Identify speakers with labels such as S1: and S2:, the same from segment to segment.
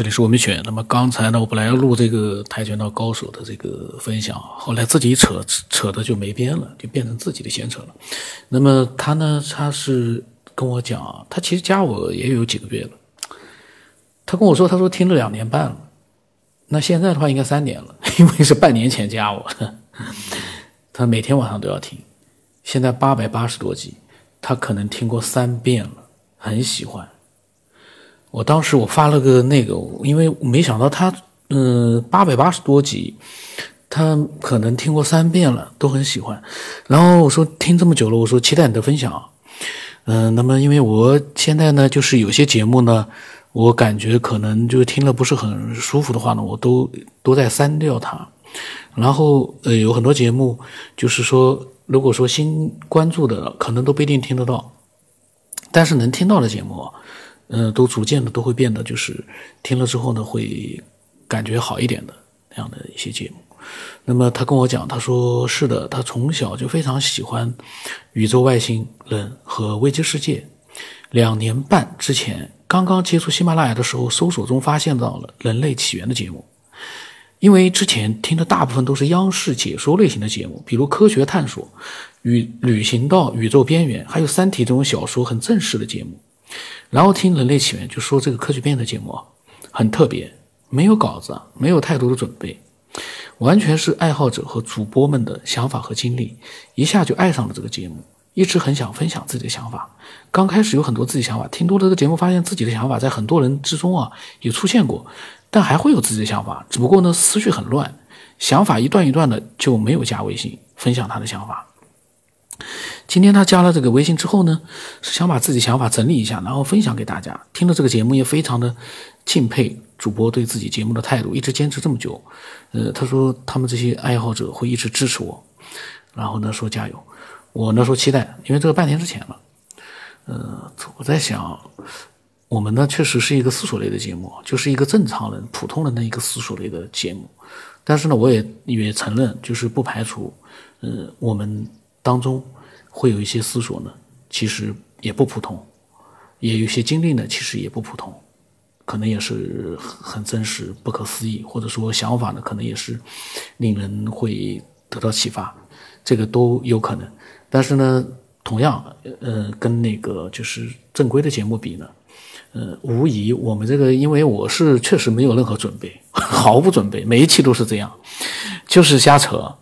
S1: 这里是我们选。那么刚才呢，我本来要录这个跆拳道高手的这个分享，后来自己扯扯的就没边了，就变成自己的闲扯了。那么他呢，他是跟我讲，他其实加我也有几个月了。他跟我说，他说听了两年半了。那现在的话应该三年了，因为是半年前加我。他每天晚上都要听，现在八百八十多集，他可能听过三遍了，很喜欢。我当时我发了个那个，因为没想到他，嗯，八百八十多集，他可能听过三遍了，都很喜欢。然后我说听这么久了，我说期待你的分享。嗯，那么因为我现在呢，就是有些节目呢，我感觉可能就听了不是很舒服的话呢，我都都在删掉它。然后呃，有很多节目，就是说，如果说新关注的，可能都不一定听得到，但是能听到的节目。嗯，都逐渐的都会变得，就是听了之后呢，会感觉好一点的那样的一些节目。那么他跟我讲，他说是的，他从小就非常喜欢宇宙外星人和未知世界。两年半之前，刚刚接触喜马拉雅的时候，搜索中发现到了《人类起源》的节目。因为之前听的大部分都是央视解说类型的节目，比如《科学探索》与《旅行到宇宙边缘》，还有《三体》这种小说很正式的节目。然后听《人类起源》，就说这个科学边缘的节目，很特别，没有稿子，没有太多的准备，完全是爱好者和主播们的想法和经历，一下就爱上了这个节目，一直很想分享自己的想法。刚开始有很多自己想法，听多了这个节目，发现自己的想法在很多人之中啊也出现过，但还会有自己的想法，只不过呢思绪很乱，想法一段一段的就没有加微信分享他的想法。今天他加了这个微信之后呢，是想把自己想法整理一下，然后分享给大家。听了这个节目也非常的敬佩主播对自己节目的态度，一直坚持这么久。呃，他说他们这些爱好者会一直支持我，然后呢说加油。我呢说期待，因为这个半年之前了。呃，我在想，我们呢确实是一个思索类的节目，就是一个正常人、普通人的一个思索类的节目。但是呢，我也也承认，就是不排除，呃，我们当中。会有一些思索呢，其实也不普通，也有一些经历呢，其实也不普通，可能也是很真实、不可思议，或者说想法呢，可能也是令人会得到启发，这个都有可能。但是呢，同样，呃，跟那个就是正规的节目比呢，呃，无疑我们这个，因为我是确实没有任何准备，毫无准备，每一期都是这样，就是瞎扯。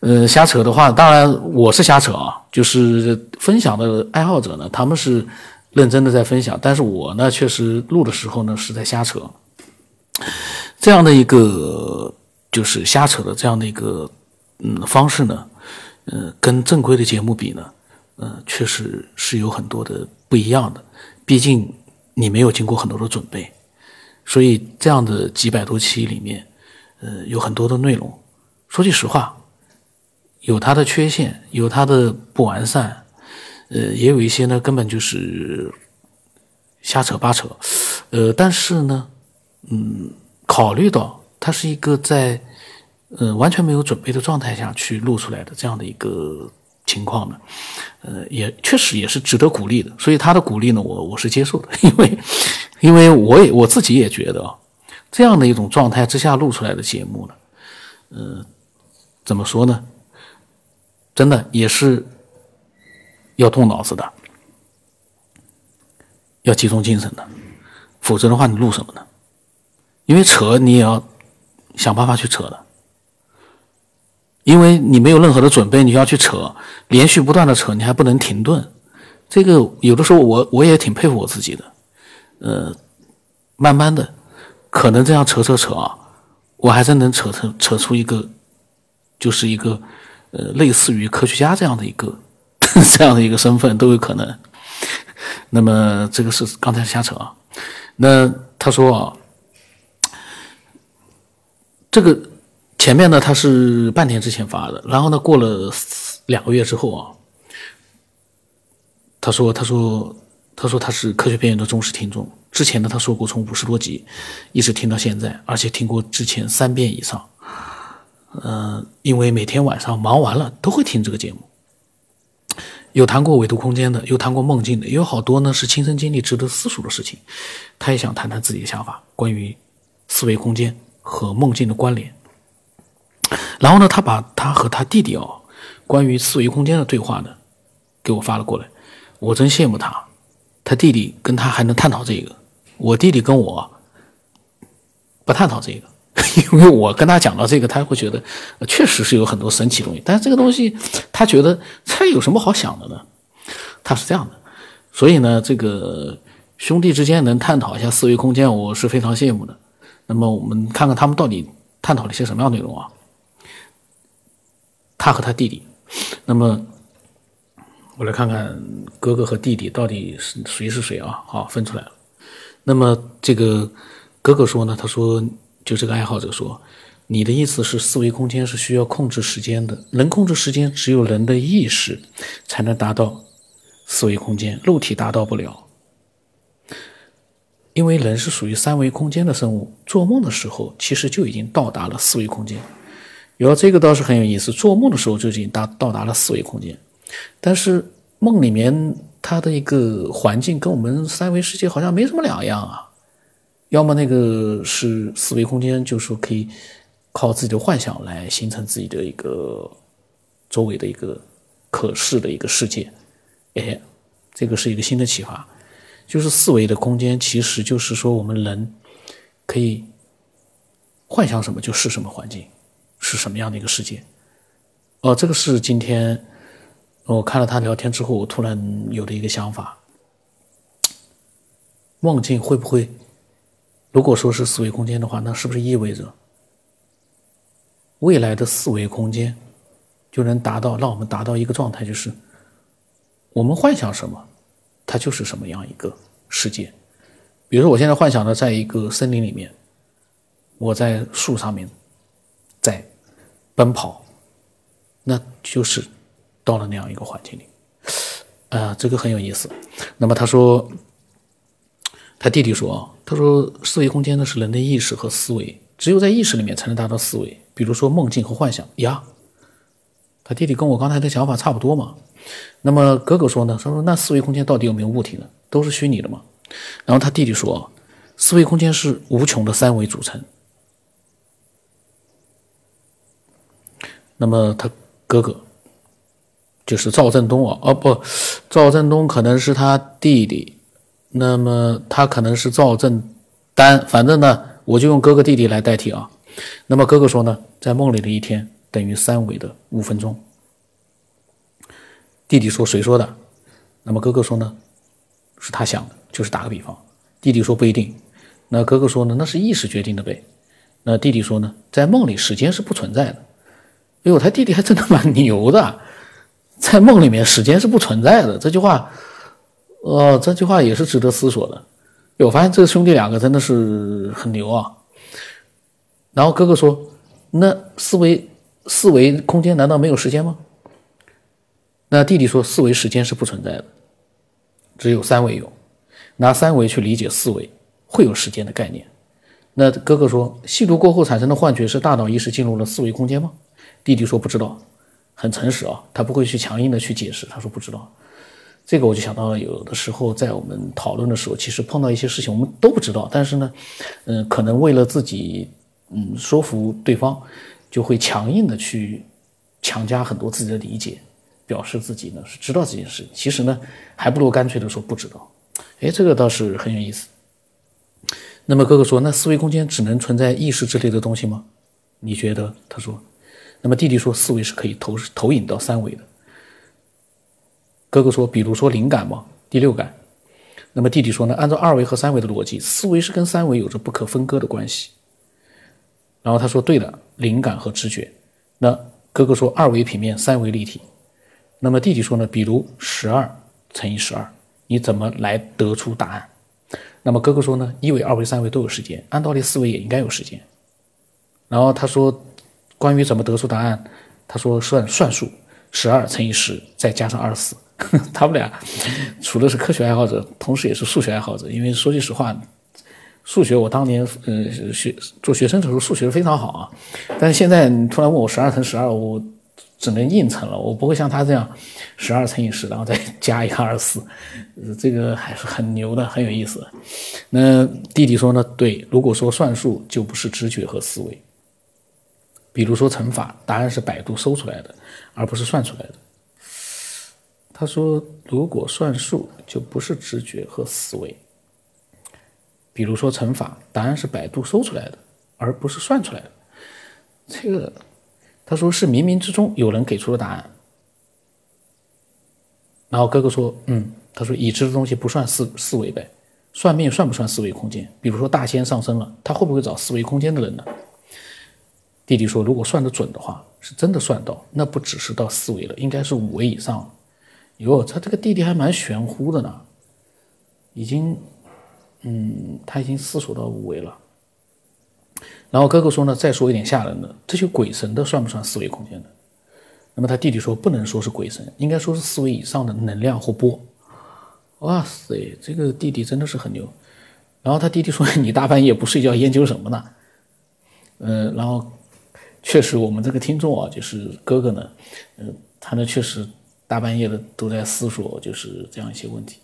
S1: 呃，瞎扯的话，当然我是瞎扯啊。就是分享的爱好者呢，他们是认真的在分享，但是我呢，确实录的时候呢是在瞎扯。这样的一个就是瞎扯的这样的一个嗯方式呢，呃，跟正规的节目比呢，呃，确实是有很多的不一样的。毕竟你没有经过很多的准备，所以这样的几百多期里面，呃，有很多的内容。说句实话。有它的缺陷，有它的不完善，呃，也有一些呢，根本就是瞎扯八扯，呃，但是呢，嗯，考虑到它是一个在呃完全没有准备的状态下去录出来的这样的一个情况呢，呃，也确实也是值得鼓励的。所以他的鼓励呢，我我是接受的，因为因为我也我自己也觉得啊，这样的一种状态之下录出来的节目呢，呃，怎么说呢？真的也是要动脑子的，要集中精神的，否则的话你录什么呢？因为扯你也要想办法去扯的，因为你没有任何的准备，你要去扯，连续不断的扯，你还不能停顿。这个有的时候我我也挺佩服我自己的，呃，慢慢的，可能这样扯扯扯啊，我还真能扯成扯出一个，就是一个。呃，类似于科学家这样的一个 这样的一个身份都有可能。那么这个是刚才瞎扯啊。那他说啊，这个前面呢他是半天之前发的，然后呢过了两个月之后啊，他说他说他说他是科学边缘的忠实听众。之前呢他说过从五十多集一直听到现在，而且听过之前三遍以上。嗯，因为每天晚上忙完了都会听这个节目，有谈过维度空间的，有谈过梦境的，也有好多呢是亲身经历值得思索的事情。他也想谈谈自己的想法，关于四维空间和梦境的关联。然后呢，他把他和他弟弟哦关于四维空间的对话呢给我发了过来，我真羡慕他，他弟弟跟他还能探讨这个，我弟弟跟我不探讨这个，因为我跟他讲到这个，他会觉得确实是有很多神奇东西，但是这个东西他觉得这有什么好想的呢？他是这样的，所以呢，这个兄弟之间能探讨一下思维空间，我是非常羡慕的。那么我们看看他们到底探讨了些什么样的内容啊？他和他弟弟，那么我来看看哥哥和弟弟到底是谁是谁啊？好，分出来了。那么这个哥哥说呢，他说就这个爱好者说，你的意思是四维空间是需要控制时间的，能控制时间只有人的意识才能达到四维空间，肉体达到不了。因为人是属于三维空间的生物，做梦的时候其实就已经到达了四维空间。有这个倒是很有意思，做梦的时候就已经达到达了四维空间，但是梦里面它的一个环境跟我们三维世界好像没什么两样啊。要么那个是四维空间，就是说可以靠自己的幻想来形成自己的一个周围的一个可视的一个世界。哎，这个是一个新的启发。就是四维的空间，其实就是说我们人可以幻想什么就是什么环境，是什么样的一个世界。哦，这个是今天我看了他聊天之后，我突然有的一个想法：梦境会不会，如果说是四维空间的话，那是不是意味着未来的四维空间就能达到，让我们达到一个状态，就是我们幻想什么？它就是什么样一个世界？比如说，我现在幻想的在一个森林里面，我在树上面在奔跑，那就是到了那样一个环境里。啊，这个很有意思。那么他说，他弟弟说，他说四维空间呢是人的意识和思维，只有在意识里面才能达到思维。比如说梦境和幻想呀。他弟弟跟我刚才的想法差不多嘛。那么哥哥说呢？他说：“那四维空间到底有没有物体呢？都是虚拟的嘛？”然后他弟弟说：“四维空间是无穷的三维组成。”那么他哥哥就是赵振东啊，哦不，赵振东可能是他弟弟，那么他可能是赵正丹，反正呢，我就用哥哥弟弟来代替啊。那么哥哥说呢，在梦里的一天等于三维的五分钟。弟弟说：“谁说的？”那么哥哥说呢？是他想的，就是打个比方。弟弟说：“不一定。”那哥哥说呢？那是意识决定的呗。那弟弟说呢？在梦里时间是不存在的。哎呦，他弟弟还真的蛮牛的，在梦里面时间是不存在的。这句话，呃，这句话也是值得思索的。我发现这兄弟两个真的是很牛啊。然后哥哥说：“那四维四维空间难道没有时间吗？”那弟弟说，四维时间是不存在的，只有三维有。拿三维去理解四维，会有时间的概念。那哥哥说，吸毒过后产生的幻觉是大脑意识进入了四维空间吗？弟弟说不知道，很诚实啊，他不会去强硬的去解释。他说不知道。这个我就想到了，有的时候在我们讨论的时候，其实碰到一些事情我们都不知道，但是呢，嗯，可能为了自己，嗯，说服对方，就会强硬的去强加很多自己的理解。表示自己呢是知道这件事，其实呢还不如干脆的说不知道。哎，这个倒是很有意思。那么哥哥说，那四维空间只能存在意识之类的东西吗？你觉得？他说。那么弟弟说，四维是可以投投影到三维的。哥哥说，比如说灵感嘛？第六感。那么弟弟说呢？按照二维和三维的逻辑，四维是跟三维有着不可分割的关系。然后他说，对的，灵感和直觉。那哥哥说，二维平面，三维立体。那么弟弟说呢？比如十二乘以十二，你怎么来得出答案？那么哥哥说呢？一维、二维、三维都有时间，按道理四维也应该有时间。然后他说，关于怎么得出答案，他说算算术，十二乘以十再加上二十四。他们俩除了是科学爱好者，同时也是数学爱好者。因为说句实话，数学我当年呃学做学生的时候数学非常好啊，但是现在你突然问我十二乘十二，我。只能硬乘了，我不会像他这样十二乘以十，然后再 加一个二十四，这个还是很牛的，很有意思。那弟弟说呢？对，如果说算术就不是直觉和思维，比如说乘法，答案是百度搜出来的，而不是算出来的。他说，如果算术就不是直觉和思维，比如说乘法，答案是百度搜出来的，而不是算出来的。这个。他说是冥冥之中有人给出了答案，然后哥哥说，嗯，他说已知的东西不算四四维呗，算命算不算四维空间？比如说大仙上身了，他会不会找四维空间的人呢？弟弟说，如果算得准的话，是真的算到，那不只是到四维了，应该是五维以上。哟，他这个弟弟还蛮玄乎的呢，已经，嗯，他已经思索到五维了。然后哥哥说呢，再说一点吓人的，这些鬼神的算不算四维空间的？那么他弟弟说，不能说是鬼神，应该说是四维以上的能量或波。哇塞，这个弟弟真的是很牛。然后他弟弟说，你大半夜不睡觉研究什么呢？嗯，然后确实我们这个听众啊，就是哥哥呢，嗯，他呢确实大半夜的都在思索，就是这样一些问题。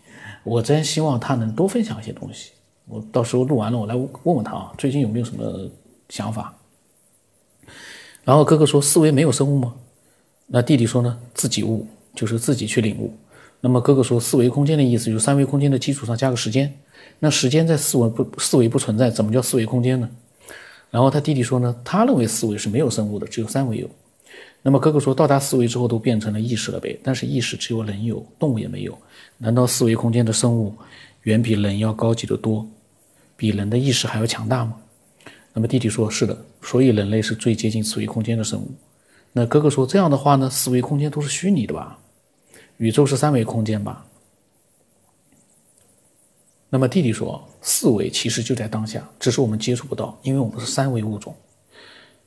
S1: 我真希望他能多分享一些东西。我到时候录完了，我来问问他啊，最近有没有什么？想法，然后哥哥说：“四维没有生物吗？”那弟弟说呢：“自己悟，就是自己去领悟。”那么哥哥说：“四维空间的意思就是三维空间的基础上加个时间。那时间在四维不四维不存在，怎么叫四维空间呢？”然后他弟弟说呢：“他认为四维是没有生物的，只有三维有。”那么哥哥说：“到达四维之后都变成了意识了呗？但是意识只有人有，动物也没有。难道四维空间的生物远比人要高级得多，比人的意识还要强大吗？”那么弟弟说：“是的，所以人类是最接近四维空间的生物。”那哥哥说：“这样的话呢，四维空间都是虚拟的吧？宇宙是三维空间吧？”那么弟弟说：“四维其实就在当下，只是我们接触不到，因为我们是三维物种。”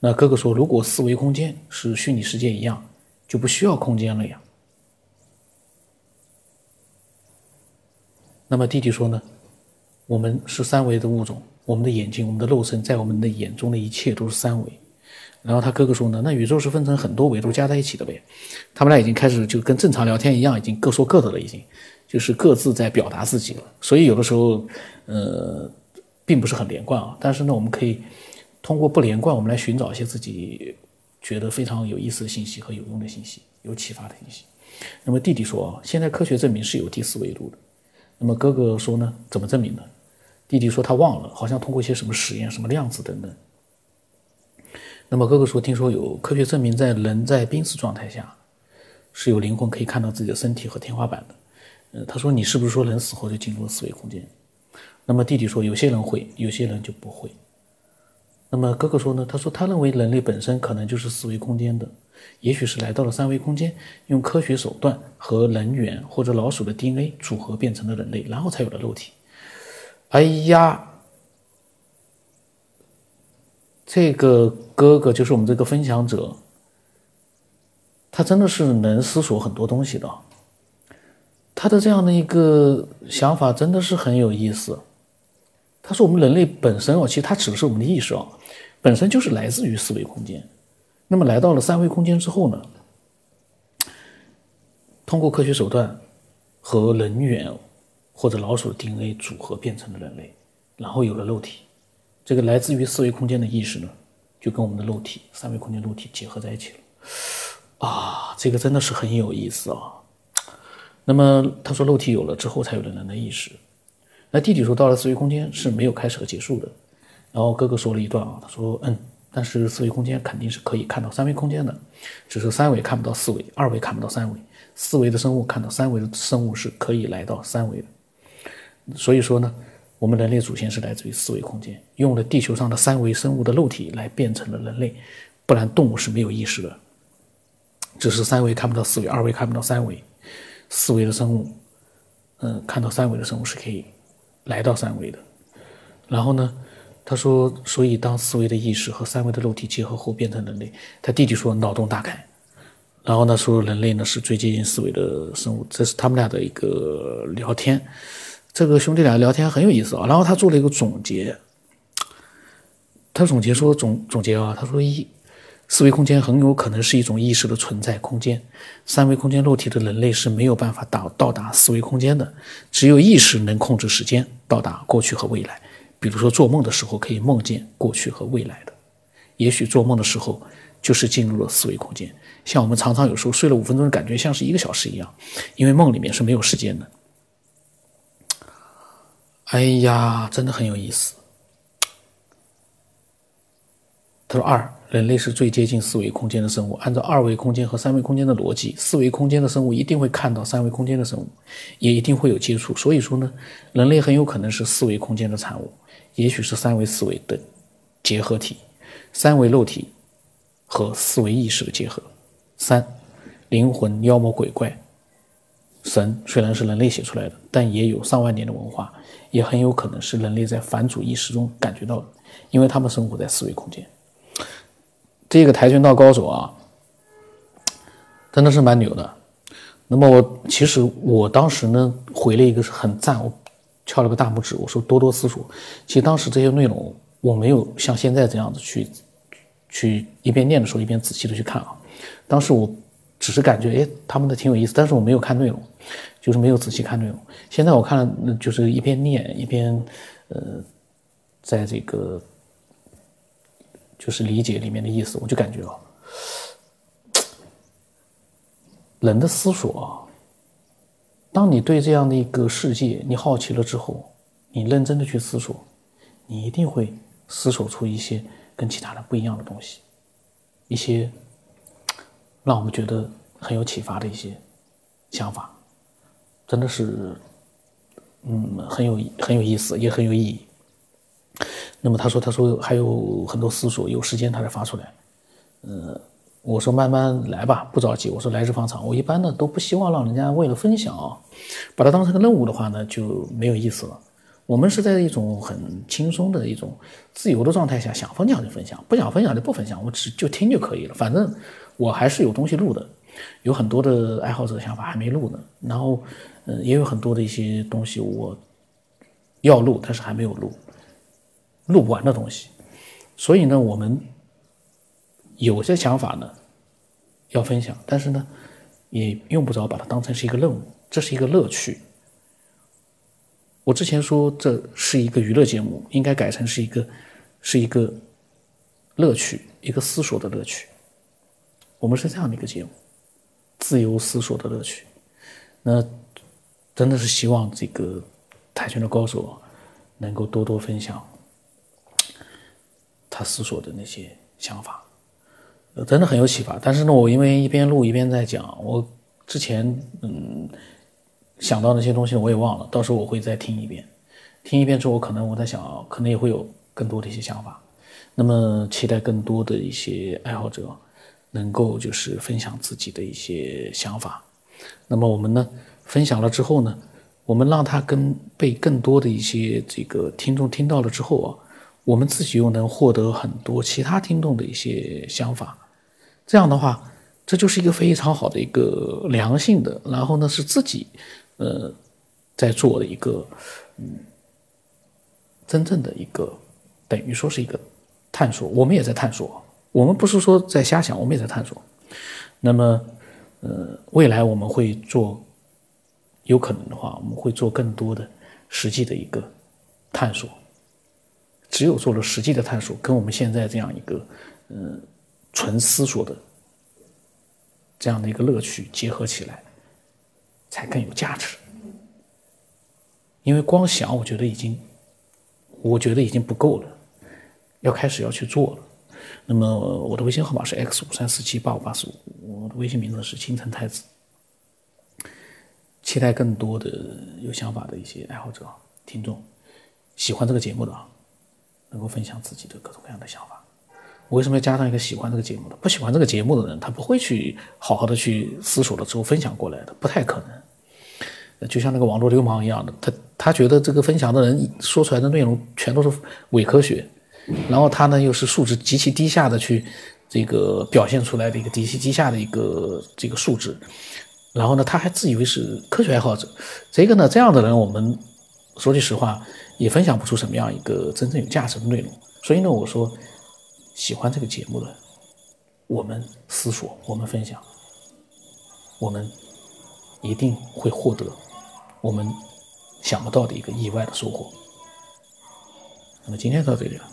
S1: 那哥哥说：“如果四维空间是虚拟世界一样，就不需要空间了呀？”那么弟弟说呢：“我们是三维的物种。”我们的眼睛，我们的肉身，在我们的眼中的一切都是三维。然后他哥哥说呢，那宇宙是分成很多维度加在一起的呗。他们俩已经开始就跟正常聊天一样，已经各说各的了，已经就是各自在表达自己了。所以有的时候，呃，并不是很连贯啊。但是呢，我们可以通过不连贯，我们来寻找一些自己觉得非常有意思的信息和有用的信息，有启发的信息。那么弟弟说，现在科学证明是有第四维度的。那么哥哥说呢，怎么证明的？弟弟说他忘了，好像通过一些什么实验，什么量子等等。那么哥哥说，听说有科学证明，在人在濒死状态下，是有灵魂可以看到自己的身体和天花板的。呃，他说你是不是说人死后就进入了四维空间？那么弟弟说，有些人会，有些人就不会。那么哥哥说呢？他说他认为人类本身可能就是四维空间的，也许是来到了三维空间，用科学手段和人猿或者老鼠的 DNA 组合变成了人类，然后才有了肉体。哎呀，这个哥哥就是我们这个分享者，他真的是能思索很多东西的。他的这样的一个想法真的是很有意思。他说：“我们人类本身哦，其实他指的是我们的意识哦，本身就是来自于四维空间。那么来到了三维空间之后呢，通过科学手段和人猿。”或者老鼠的 DNA 组合变成了人类，然后有了肉体。这个来自于四维空间的意识呢，就跟我们的肉体三维空间肉体结合在一起了。啊，这个真的是很有意思啊。那么他说，肉体有了之后才有了人的意识。那弟弟说，到了四维空间是没有开始和结束的。然后哥哥说了一段啊，他说，嗯，但是四维空间肯定是可以看到三维空间的，只是三维看不到四维，二维看不到三维，四维的生物看到三维的生物是可以来到三维的。所以说呢，我们人类祖先是来自于四维空间，用了地球上的三维生物的肉体来变成了人类，不然动物是没有意识的，只是三维看不到四维，二维看不到三维，四维的生物，嗯，看到三维的生物是可以来到三维的。然后呢，他说，所以当四维的意识和三维的肉体结合后变成人类，他弟弟说脑洞大开，然后呢说人类呢是最接近四维的生物，这是他们俩的一个聊天。这个兄弟俩聊天很有意思啊，然后他做了一个总结，他总结说总总结啊，他说一，四维空间很有可能是一种意识的存在空间，三维空间肉体的人类是没有办法到到达四维空间的，只有意识能控制时间，到达过去和未来。比如说做梦的时候可以梦见过去和未来的，也许做梦的时候就是进入了四维空间。像我们常常有时候睡了五分钟，感觉像是一个小时一样，因为梦里面是没有时间的。哎呀，真的很有意思。他说二。人类是最接近四维空间的生物。按照二维空间和三维空间的逻辑，四维空间的生物一定会看到三维空间的生物，也一定会有接触。所以说呢，人类很有可能是四维空间的产物，也许是三维、四维的结合体，三维肉体和四维意识的结合。三，灵魂、妖魔鬼怪、神虽然是人类写出来的，但也有上万年的文化，也很有可能是人类在反主意识中感觉到的，因为他们生活在四维空间。这个跆拳道高手啊，真的是蛮牛的。那么我其实我当时呢回了一个是很赞，我敲了个大拇指，我说多多思索。其实当时这些内容我没有像现在这样子去去一边念的时候一边仔细的去看啊。当时我只是感觉哎他们的挺有意思，但是我没有看内容，就是没有仔细看内容。现在我看了，就是一边念一边呃，在这个。就是理解里面的意思，我就感觉啊，人的思索啊，当你对这样的一个世界你好奇了之后，你认真的去思索，你一定会思索出一些跟其他人不一样的东西，一些让我们觉得很有启发的一些想法，真的是，嗯，很有很有意思，也很有意义。那么他说，他说还有很多思索，有时间他再发出来。呃，我说慢慢来吧，不着急。我说来日方长。我一般呢都不希望让人家为了分享啊，把它当成个任务的话呢就没有意思了。我们是在一种很轻松的一种自由的状态下，想分享就分享，不想分享就不分享，我只就听就可以了。反正我还是有东西录的，有很多的爱好者的想法还没录呢。然后，嗯，也有很多的一些东西我要录，但是还没有录。录不完的东西，所以呢，我们有些想法呢要分享，但是呢，也用不着把它当成是一个任务，这是一个乐趣。我之前说这是一个娱乐节目，应该改成是一个是一个乐趣，一个思索的乐趣。我们是这样的一个节目，自由思索的乐趣。那真的是希望这个跆拳的高手能够多多分享。他思索的那些想法，呃，真的很有启发。但是呢，我因为一边录一边在讲，我之前嗯想到那些东西我也忘了，到时候我会再听一遍。听一遍之后，可能我在想，可能也会有更多的一些想法。那么，期待更多的一些爱好者能够就是分享自己的一些想法。那么我们呢，分享了之后呢，我们让他跟被更多的一些这个听众听到了之后啊。我们自己又能获得很多其他听众的一些想法，这样的话，这就是一个非常好的一个良性的，然后呢是自己，呃，在做的一个，嗯，真正的一个，等于说是一个探索。我们也在探索，我们不是说在瞎想，我们也在探索。那么，呃，未来我们会做，有可能的话，我们会做更多的实际的一个探索。只有做了实际的探索，跟我们现在这样一个，嗯，纯思索的这样的一个乐趣结合起来，才更有价值。因为光想，我觉得已经，我觉得已经不够了，要开始要去做了。那么我的微信号码是 x 五三四七八五八四五，我的微信名字是青城太子。期待更多的有想法的一些爱好者、听众，喜欢这个节目的啊。能够分享自己的各种各样的想法。我为什么要加上一个喜欢这个节目的？不喜欢这个节目的人，他不会去好好的去思索了之后分享过来的，不太可能。就像那个网络流氓一样的，他他觉得这个分享的人说出来的内容全都是伪科学，然后他呢又是素质极其低下的去这个表现出来的一个极其低下的一个这个素质，然后呢他还自以为是科学爱好者。这个呢这样的人，我们说句实话。也分享不出什么样一个真正有价值的内容，所以呢，我说喜欢这个节目的我们思索，我们分享，我们一定会获得我们想不到的一个意外的收获。那么今天到这里了。